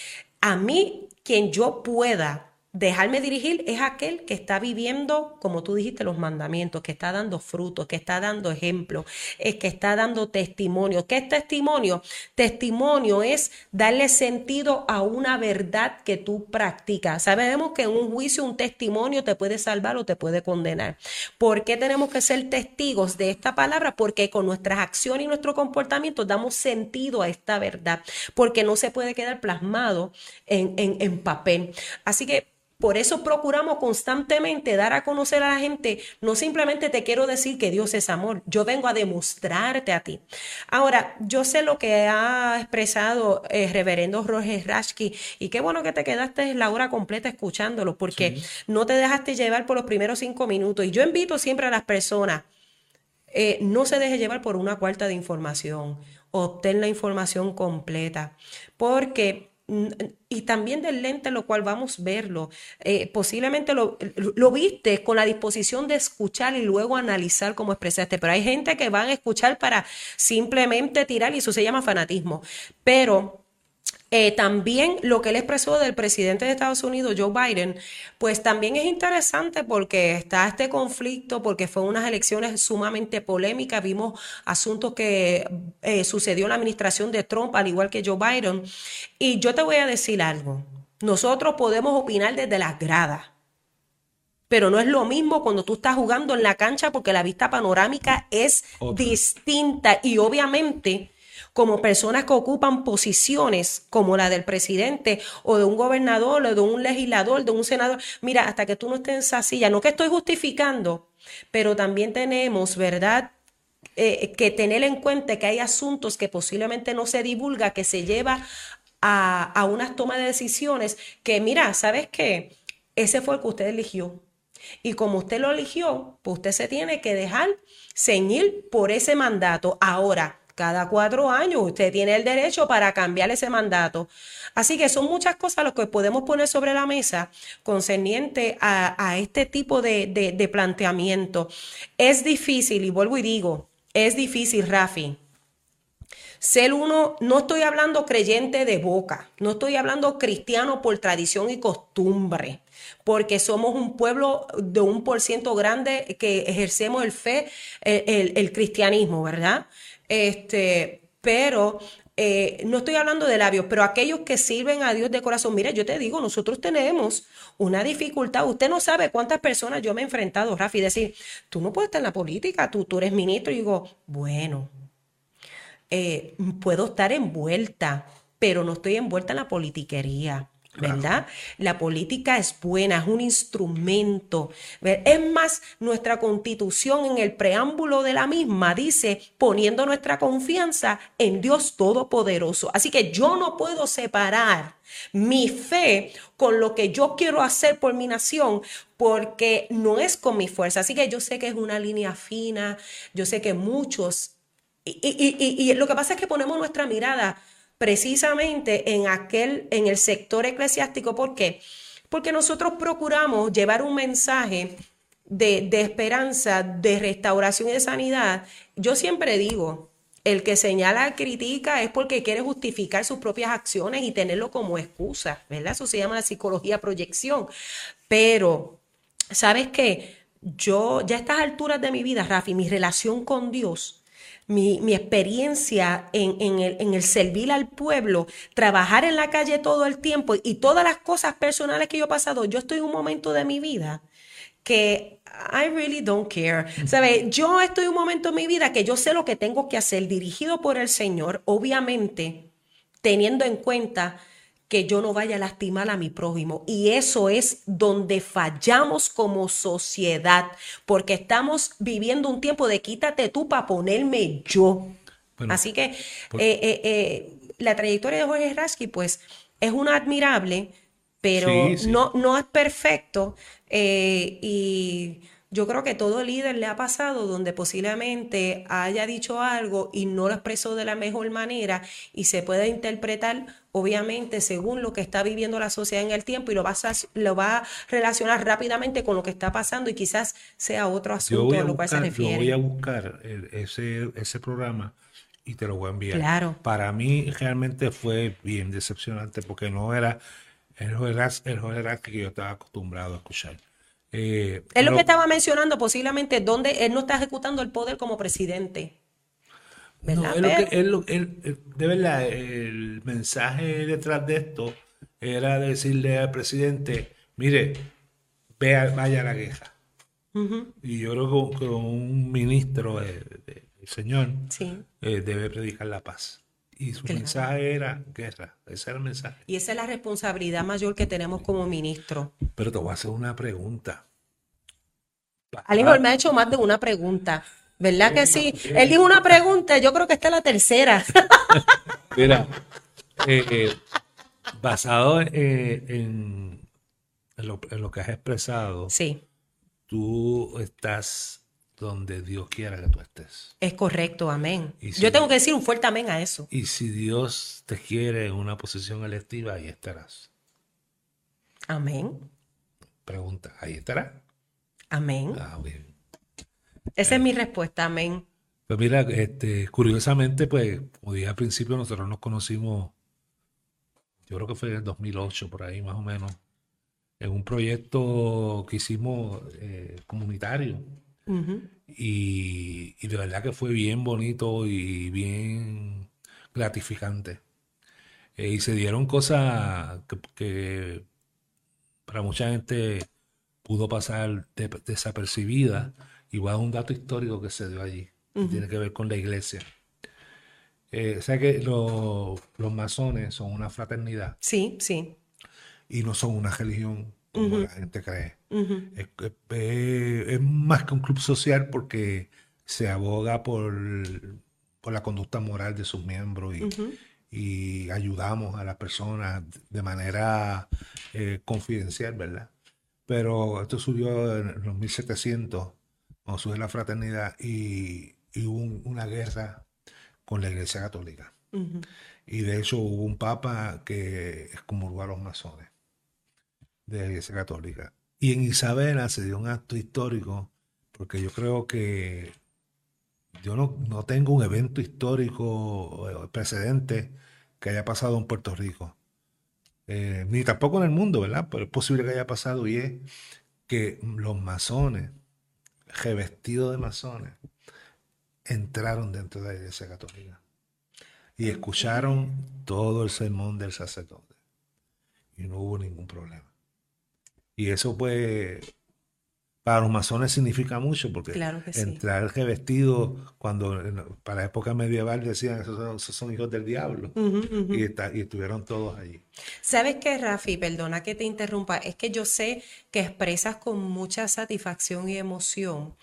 A mí, quien yo pueda Dejarme dirigir es aquel que está viviendo, como tú dijiste, los mandamientos, que está dando frutos, que está dando ejemplo, es que está dando testimonio. ¿Qué es testimonio? Testimonio es darle sentido a una verdad que tú practicas. Sabemos que en un juicio un testimonio te puede salvar o te puede condenar. ¿Por qué tenemos que ser testigos de esta palabra? Porque con nuestras acciones y nuestro comportamiento damos sentido a esta verdad, porque no se puede quedar plasmado en, en, en papel. Así que por eso procuramos constantemente dar a conocer a la gente, no simplemente te quiero decir que Dios es amor, yo vengo a demostrarte a ti. Ahora, yo sé lo que ha expresado el eh, reverendo Roger Rashki y qué bueno que te quedaste la hora completa escuchándolo porque no te dejaste llevar por los primeros cinco minutos. Y yo invito siempre a las personas, eh, no se deje llevar por una cuarta de información, obtén la información completa, porque y también del lente lo cual vamos a verlo. Eh, posiblemente lo, viste con la disposición de escuchar y luego analizar cómo expresaste, pero hay gente que van a escuchar para simplemente tirar y eso se llama fanatismo. Pero eh, también lo que él expresó del presidente de Estados Unidos, Joe Biden, pues también es interesante porque está este conflicto, porque fue unas elecciones sumamente polémicas, vimos asuntos que eh, sucedió en la administración de Trump, al igual que Joe Biden. Y yo te voy a decir algo, nosotros podemos opinar desde las gradas. Pero no es lo mismo cuando tú estás jugando en la cancha porque la vista panorámica es distinta y obviamente como personas que ocupan posiciones como la del presidente o de un gobernador o de un legislador, de un senador. Mira, hasta que tú no estés en esa silla, no que estoy justificando, pero también tenemos, ¿verdad? Eh, que tener en cuenta que hay asuntos que posiblemente no se divulga, que se lleva a, a unas tomas de decisiones que, mira, ¿sabes qué? Ese fue el que usted eligió. Y como usted lo eligió, pues usted se tiene que dejar ceñir por ese mandato. Ahora, cada cuatro años. Usted tiene el derecho para cambiar ese mandato. Así que son muchas cosas las que podemos poner sobre la mesa concerniente a, este tipo de, de planteamiento. Es difícil, y vuelvo y digo, es difícil, Rafi, ser uno, no estoy hablando creyente de boca, no estoy hablando cristiano por tradición y costumbre, porque somos un pueblo de un por ciento grande que ejercemos el fe, el, el cristianismo, ¿verdad? Este, pero eh, no estoy hablando de labios, pero aquellos que sirven a Dios de corazón, mire, yo te digo, nosotros tenemos una dificultad. Usted no sabe cuántas personas yo me he enfrentado, Rafi, decir, tú no puedes estar en la política, tú, tú eres ministro. Y digo, bueno, eh, puedo estar envuelta, pero no estoy envuelta en la politiquería. ¿Verdad? La política es buena, es un instrumento. Es más, nuestra constitución en el preámbulo de la misma dice, poniendo nuestra confianza en Dios Todopoderoso. Así que yo no puedo separar mi fe con lo que yo quiero hacer por mi nación, porque no es con mi fuerza. Así que yo sé que es una línea fina, yo sé que muchos... y lo que pasa es que ponemos nuestra mirada precisamente en aquel, en el sector eclesiástico. ¿Por qué? Porque nosotros procuramos llevar un mensaje de, de esperanza, de restauración y de sanidad. Yo siempre digo, el que señala, critica, es porque quiere justificar sus propias acciones y tenerlo como excusa, ¿verdad? Eso se llama la psicología proyección. Pero, ¿sabes qué? Yo, ya a estas alturas de mi vida, Rafi, mi relación con Dios mi, experiencia en, el, en el servir al pueblo, trabajar en la calle todo el tiempo y todas las cosas personales que yo he pasado, yo estoy en un momento de mi vida que I really don't care. ¿Sabe? Yo estoy en un momento en mi vida que yo sé lo que tengo que hacer, dirigido por el Señor, obviamente, teniendo en cuenta que yo no vaya a lastimar a mi prójimo. Y eso es donde fallamos como sociedad, porque estamos viviendo un tiempo de quítate tú para ponerme yo. Así que eh, eh, eh, la trayectoria de Jorge Rasky, pues, es una admirable, pero No, no es perfecto. y yo creo que todo líder le ha pasado donde posiblemente haya dicho algo y no lo expresó de la mejor manera y se puede interpretar obviamente según lo que está viviendo la sociedad en el tiempo y lo va a, lo va a relacionar rápidamente con lo que está pasando y quizás sea otro asunto a, lo cual se refiere. Yo voy a buscar ese, ese programa y te lo voy a enviar. Claro. Para mí realmente fue bien decepcionante porque no era el el que yo estaba acostumbrado a escuchar. Eh, es lo que estaba mencionando, posiblemente, donde él no está ejecutando el poder como presidente. No, de verdad, el mensaje detrás de esto era decirle al presidente, mire, vea, vaya a la guerra. Y yo creo que un ministro, el señor, eh, debe predicar la paz. Y su mensaje era guerra. Ese era el mensaje. Y esa es la responsabilidad mayor que tenemos como ministro. Pero te voy a hacer una pregunta. Alinor me ha hecho más de una pregunta. ¿Verdad que sí? Él dijo una pregunta, yo creo que esta es la tercera. Mira, eh, eh, basado eh, en, lo, en, lo, que has expresado, sí. tú estás donde Dios quiera que tú estés. Es correcto, amén. Yo tengo que decir un fuerte amén a eso. Y si Dios te quiere en una posición electiva, ahí estarás. Amén. Pregunta, ¿ahí estarás? Amén. Ah, bien. Esa es mi respuesta, amén. Pues mira, este, curiosamente, pues, como dije al principio, nosotros nos conocimos, yo creo que fue en el 2008, por ahí más o menos, en un proyecto que hicimos eh, comunitario y, de verdad que fue bien bonito y bien gratificante. Eh, y se dieron cosas que, para mucha gente pudo pasar desapercibida. Igual un dato histórico que se dio allí, tiene que ver con la iglesia. Eh, o sea que los masones son una fraternidad. Sí, sí. Y no son una religión como la gente cree. es, más que un club social porque se aboga por, por la conducta moral de sus miembros y, ayudamos a las personas de manera eh, confidencial, ¿verdad? Pero esto subió en los 1700, cuando surge la fraternidad y, hubo una guerra con la Iglesia Católica. Y de hecho hubo un papa que excomulgó a los masones de la Iglesia Católica. Y en Isabela se dio un acto histórico, porque yo creo que yo no, no tengo un evento histórico eh, precedente que haya pasado en Puerto Rico. Eh, ni tampoco en el mundo, ¿verdad? Pero es posible que haya pasado y es que los masones, revestidos de masones, entraron dentro de la Iglesia Católica. y escucharon todo el sermón del sacerdote. Y no hubo ningún problema. Y eso pues para los masones significa mucho porque Claro que sí. entrar revestido cuando para la época medieval decían esos son, esos son hijos del diablo está- y estuvieron todos allí. ¿Sabes qué, Rafi? Perdona que te interrumpa. Es que yo sé que expresas con mucha satisfacción y emoción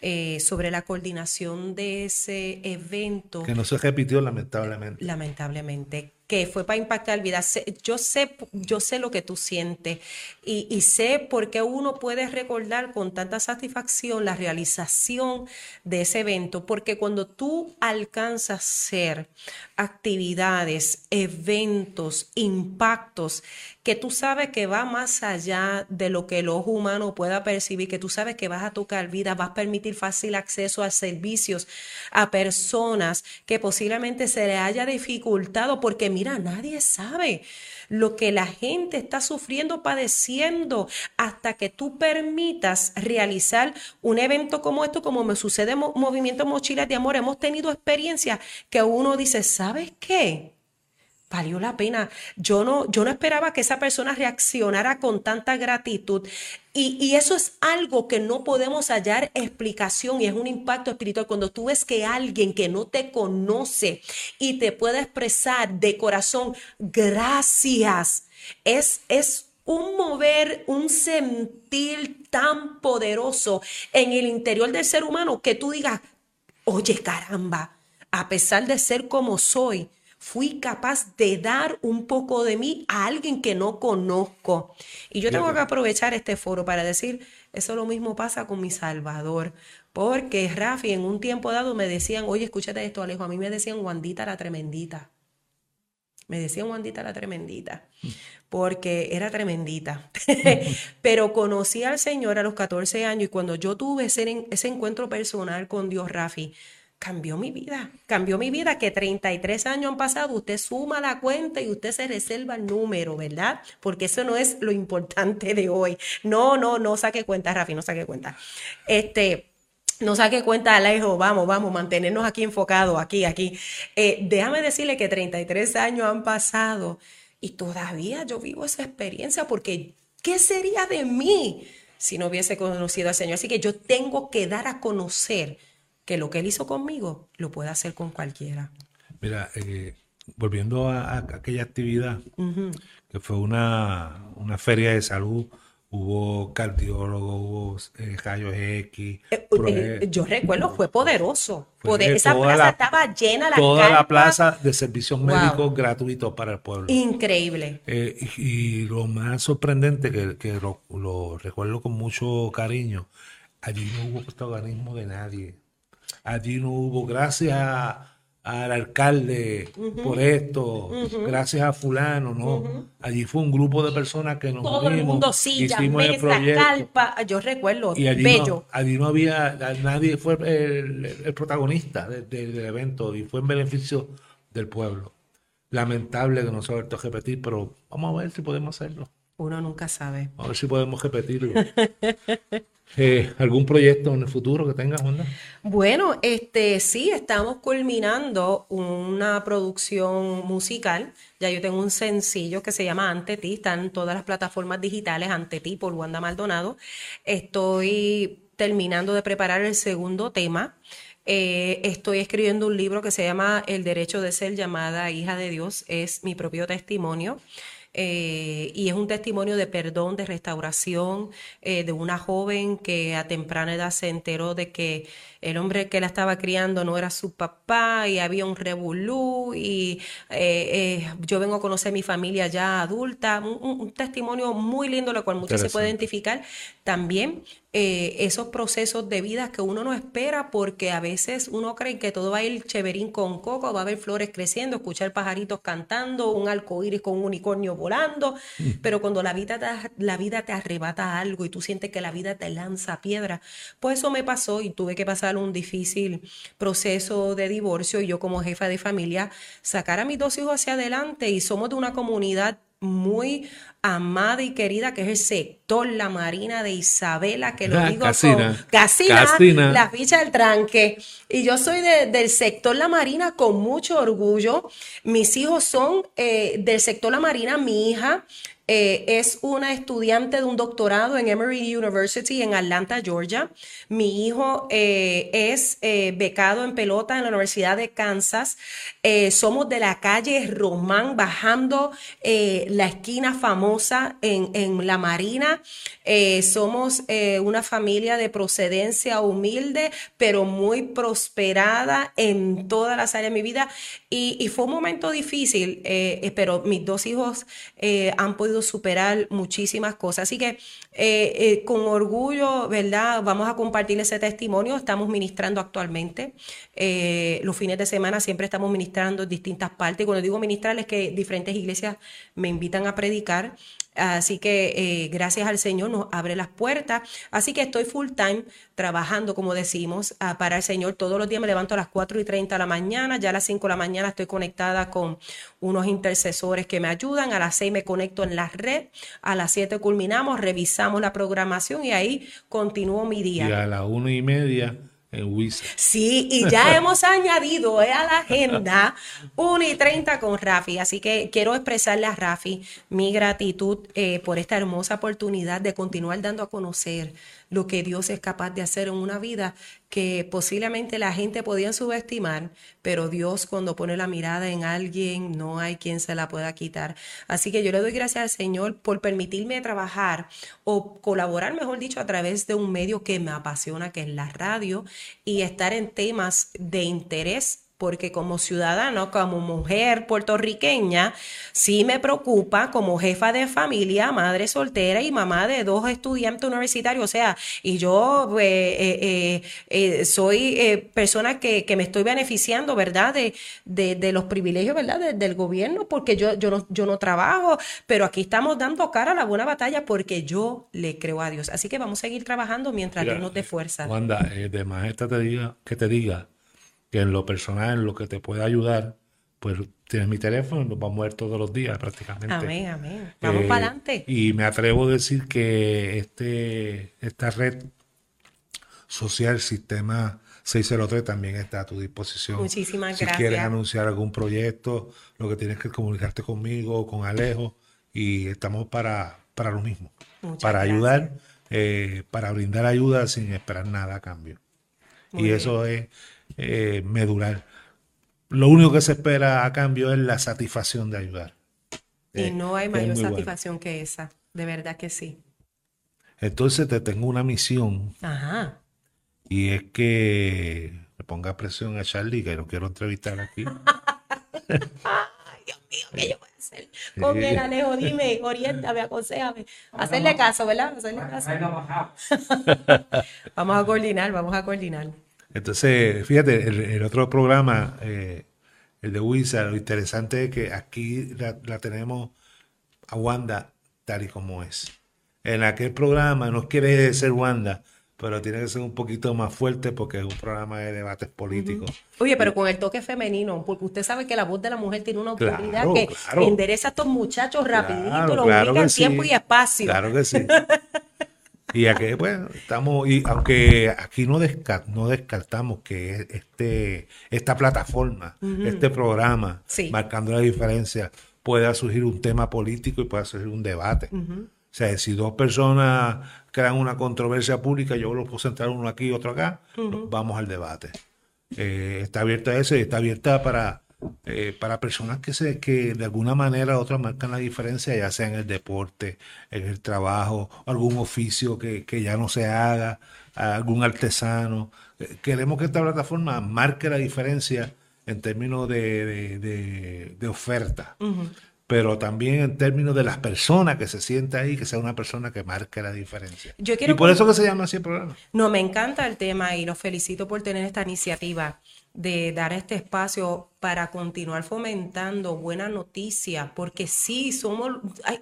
eh, sobre la coordinación de ese evento. Que no se repitió lamentablemente. lamentablemente, que fue para impactar vidas. Yo sé, yo sé lo que tú sientes y, sé por qué uno puede recordar con tanta satisfacción la realización de ese evento, porque cuando tú alcanzas ser actividades, eventos, impactos, que tú sabes que va más allá de lo que el ojo humano pueda percibir, que tú sabes que vas a tocar vida, vas a permitir fácil acceso a servicios, a personas que posiblemente se le haya dificultado, porque mira, nadie sabe lo que la gente está sufriendo, padeciendo, hasta que tú permitas realizar un evento como esto, como me sucede en Mo- Movimiento Mochilas de Amor. Hemos tenido experiencias que uno dice, ¿sabes qué? Valió la pena. Yo no, yo no esperaba que esa persona reaccionara con tanta gratitud. Y, y eso es algo que no podemos hallar explicación y es un impacto espiritual. Cuando tú ves que alguien que no te conoce y te puede expresar de corazón, gracias, es, es un mover, un sentir tan poderoso en el interior del ser humano que tú digas, oye caramba, a pesar de ser como soy, fui capaz de dar un poco de mí a alguien que no conozco. Y yo tengo que aprovechar este foro para decir, eso lo mismo pasa con mi Salvador. Porque Rafi, en un tiempo dado me decían, oye, escúchate esto, Alejo, a mí me decían Wandita la tremendita. Me decían Wandita la tremendita, porque era tremendita. Pero conocí al Señor a los 14 años y cuando yo tuve ese, ese encuentro personal con Dios, Rafi, cambió mi vida. Cambió mi vida que 33 años han pasado, usted suma la cuenta y usted se reserva el número, ¿verdad? Porque eso no es lo importante de hoy. No, no, no saque cuenta, Rafi, no saque cuenta. Este, no saque cuenta, Alejo, vamos, vamos, mantenernos aquí enfocados, aquí, aquí. Eh, déjame decirle que 33 años han pasado y todavía yo vivo esa experiencia porque ¿qué sería de mí si no hubiese conocido al Señor? Así que yo tengo que dar a conocer que lo que Él hizo conmigo lo puede hacer con cualquiera. Mira, eh, volviendo a, a aquella actividad, que fue una, una feria de salud, hubo cardiólogos, hubo eh, rayos X, Eh, eh, yo recuerdo, fue poderoso. Poder- de esa plaza la- estaba llena, la toda la plaza de servicios Wow. médicos gratuitos para el pueblo. Increíble. Y, y lo más sorprendente, que, que lo, lo recuerdo con mucho cariño, allí no hubo protagonismo de nadie. Allí no hubo, gracias a- al alcalde por esto, gracias a fulano, no. Allí fue un grupo de personas que nos Todo el unimos, mundo, silla, hicimos el proyecto. carpa. Yo recuerdo, Y allí bello. no, allí no había, nadie fue el, el protagonista de- de- del evento y fue en beneficio del pueblo. Lamentable que no se ha vuelto a repetir, pero vamos a ver si podemos hacerlo. Uno nunca sabe. A ver si podemos repetirlo. Eh, ¿Algún proyecto en el futuro que tengas, Wanda? Bueno, este sí, estamos culminando una producción musical. Ya yo tengo un sencillo que se llama Ante ti, está en todas las plataformas digitales, Ante ti por Wanda Maldonado. Estoy terminando de preparar el segundo tema. Eh, estoy escribiendo un libro que se llama El derecho de ser llamada hija de Dios. Es mi propio testimonio. Eh, y es un testimonio de perdón, de restauración, eh, de una joven que a temprana edad se enteró de que el hombre que la estaba criando no era su papá y había un revolú y eh, eh, yo vengo a conocer mi familia ya adulta, un, testimonio muy lindo, lo cual muchos se puede identificar. También eh, esos procesos de vida que uno no espera porque a veces uno cree que todo va a ir chéverín con coco, va a haber flores creciendo, escuchar pajaritos cantando, un arco iris con un unicornio volando, pero cuando la vida, te, la vida te arrebata algo y tú sientes que la vida te lanza piedra, pues eso me pasó y tuve que pasar un difícil proceso de divorcio y yo como jefa de familia sacar a mis dos hijos hacia adelante y somos de una comunidad muy amada y querida, que es el sector La Marina de Isabela, que lo Ah, digo Casina. con Casina, Casina. la ficha del tranque. Y yo soy de- del sector La Marina con mucho orgullo. Mis hijos son eh, del sector La Marina. Mi hija eh, es una estudiante de un doctorado en Emory University en Atlanta, Georgia. Mi hijo eh, es eh, becado en pelota en la Universidad de Kansas. Somos de la calle Román, bajando la esquina famosa en, en La Marina. Somos una familia de procedencia humilde, pero muy prosperada en todas las áreas de mi vida. Y, y fue un momento difícil, pero mis dos hijos han podido superar muchísimas cosas. Así que eh, eh, con orgullo, ¿verdad? Vamos a compartir ese testimonio. Estamos ministrando actualmente. Eh, los fines de semana siempre estamos ministrando en distintas partes. Y cuando digo ministrar es que diferentes iglesias me invitan a predicar. Así que eh, gracias al Señor nos abre las puertas. Así que estoy full time trabajando, como decimos, ah, para el Señor. Todos los días me levanto a las 4 y 30 de la mañana. Ya a las 5 de la mañana estoy conectada con unos intercesores que me ayudan. A las 6 me conecto en la red. A las 7 culminamos, revisamos la programación y ahí continúo mi Y día. a las una y media en Wisa. Sí, y ya hemos añadido eh, a la agenda 1 y 30 con Rafi. Así que quiero expresarle a Rafi mi gratitud eh, por esta hermosa oportunidad de continuar dando a conocer lo que Dios es capaz de hacer en una vida que posiblemente la gente podía subestimar, pero Dios cuando pone la mirada en alguien no hay quien se la pueda quitar. Así que yo le doy gracias al Señor por permitirme trabajar o colaborar, mejor dicho, a través de un medio que me apasiona, que es la radio, y estar en temas de interés porque como ciudadano, como mujer puertorriqueña, sí me preocupa como jefa de familia, madre soltera y mamá de dos estudiantes universitarios, o sea, y yo eh, eh, eh, soy persona que, que me estoy beneficiando, ¿verdad? De, de, de los privilegios, ¿verdad? De- del gobierno, porque yo, yo, no, yo no trabajo, pero aquí estamos dando cara a la buena batalla porque yo le creo a Dios. Así que vamos a seguir trabajando mientras Mira, Dios nos dé fuerza. Wanda, de más esta te diga, que te diga que en lo personal, en lo que te pueda ayudar, pues tienes mi teléfono, nos vamos a ver todos los días prácticamente. Amén, amén. Vamos Eh, para adelante. Y me atrevo a decir que este, esta red social, Sistema 603, también está a tu disposición. Muchísimas si gracias. quieres anunciar algún proyecto, lo que tienes que comunicarte conmigo, con Alejo, y estamos para, para lo mismo. Muchas para gracias. ayudar, eh, para brindar ayuda sin esperar nada a cambio. Muy y bien. eso es eh, medular. Lo único que se espera a cambio es la satisfacción de ayudar. Y Eh, no hay mayor bueno. satisfacción que esa. De verdad que sí. Entonces te tengo una misión Ajá. y es que le ponga presión a Charlie, que lo quiero entrevistar aquí. Ay, Dios mío, ¿qué yo voy a hacer? Con el Alejo, dime, oriéntame, aconsejame. Hacerle caso, ¿verdad? Hacerle caso. Vamos a coordinar, vamos a coordinar. Entonces, fíjate, el, el otro programa, eh, el de Wizard, lo interesante es que aquí la, la tenemos a Wanda tal y como es. En aquel programa no quiere ser Wanda, pero tiene que ser un poquito más fuerte porque es un programa de debates políticos. Oye, pero con el toque femenino, porque usted sabe que la voz de la mujer tiene una Claro, autoridad que claro. endereza a estos muchachos rapidito, Claro, los ubica en tiempo y espacio. Claro que sí. Y aquí, bueno, estamos, y aunque aquí no, desca- no descartamos que este, esta plataforma, este programa, Sí. marcando la diferencia, pueda surgir un tema político y pueda surgir un debate. O sea, si dos personas crean una controversia pública, yo lo puedo sentar uno aquí y otro acá, vamos al debate. Eh, está abierta a eso y está abierta para, eh, para personas que, se, que de alguna manera u otra marcan la diferencia, ya sea en el deporte, en el trabajo, algún oficio que, que ya no se haga, algún artesano. Eh, Queremos que esta plataforma marque la diferencia en términos de, de- de- de oferta, pero también en términos de las personas que se sienta ahí, que sea una persona que marque la diferencia. Yo quiero y por eso que se llama así el programa. No, me encanta el tema y los felicito por tener esta iniciativa de dar este espacio para continuar fomentando buena noticia, porque sí, somos, hay,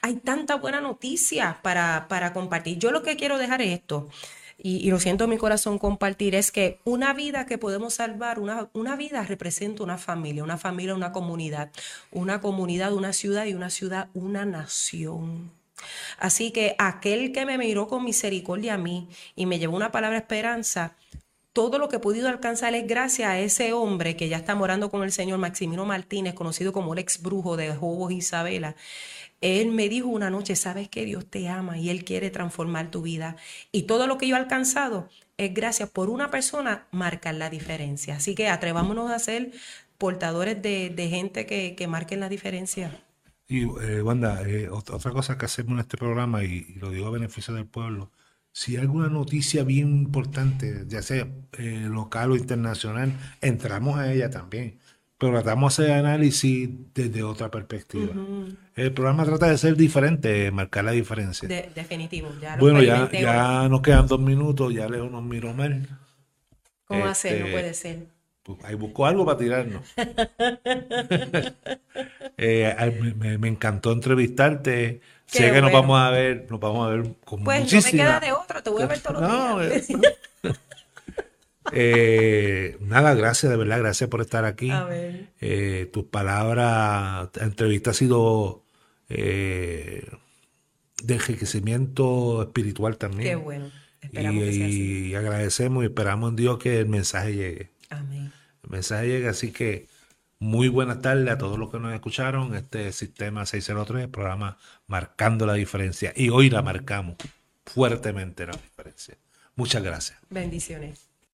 hay tanta buena noticia para, para compartir. Yo lo que quiero dejar es esto. y, lo siento en mi corazón compartir, es que una vida que podemos salvar, una, una vida representa una familia, una familia, una comunidad, una comunidad, una ciudad y una ciudad, una nación. Así que aquel que me miró con misericordia a mí y me llevó una palabra esperanza, todo lo que he podido alcanzar es gracias a ese hombre que ya está morando con el señor Maximino Martínez, conocido como el ex brujo de Jobos Isabela. Él me dijo una noche, sabes que Dios te ama y Él quiere transformar tu vida. Y todo lo que yo he alcanzado es gracias por una persona marcar la diferencia. Así que atrevámonos a ser portadores de, gente que, que marquen la diferencia. Y eh, Wanda, eh, otra cosa que hacemos en este programa, y, lo digo a beneficio del pueblo, si hay alguna noticia bien importante, ya sea eh, local o internacional, entramos a ella también. Pero tratamos de hacer análisis desde otra perspectiva. El programa trata de ser diferente, marcar la diferencia. definitivo. Ya bueno, ya, ya nos quedan dos minutos, ya leo unos miro mal. ¿Cómo hacer? No este, puede ser. Pues, ahí busco algo para tirarnos. Eh, me, encantó entrevistarte. Sé que nos vamos a ver, nos vamos a ver con pues muchísima... no me queda de otro, te voy a ver todos los días. Eh, eh, nada, gracias, de verdad, gracias por estar aquí. Eh, tus palabras, la entrevista ha sido eh, de enriquecimiento espiritual también. Qué bueno. y, agradecemos y esperamos en Dios que el mensaje llegue. Amén. El mensaje llegue, así que muy buenas tardes a todos los que nos escucharon. Este sistema 603, programa Marcando la Diferencia. Y hoy la marcamos fuertemente la diferencia. Muchas gracias. Bendiciones.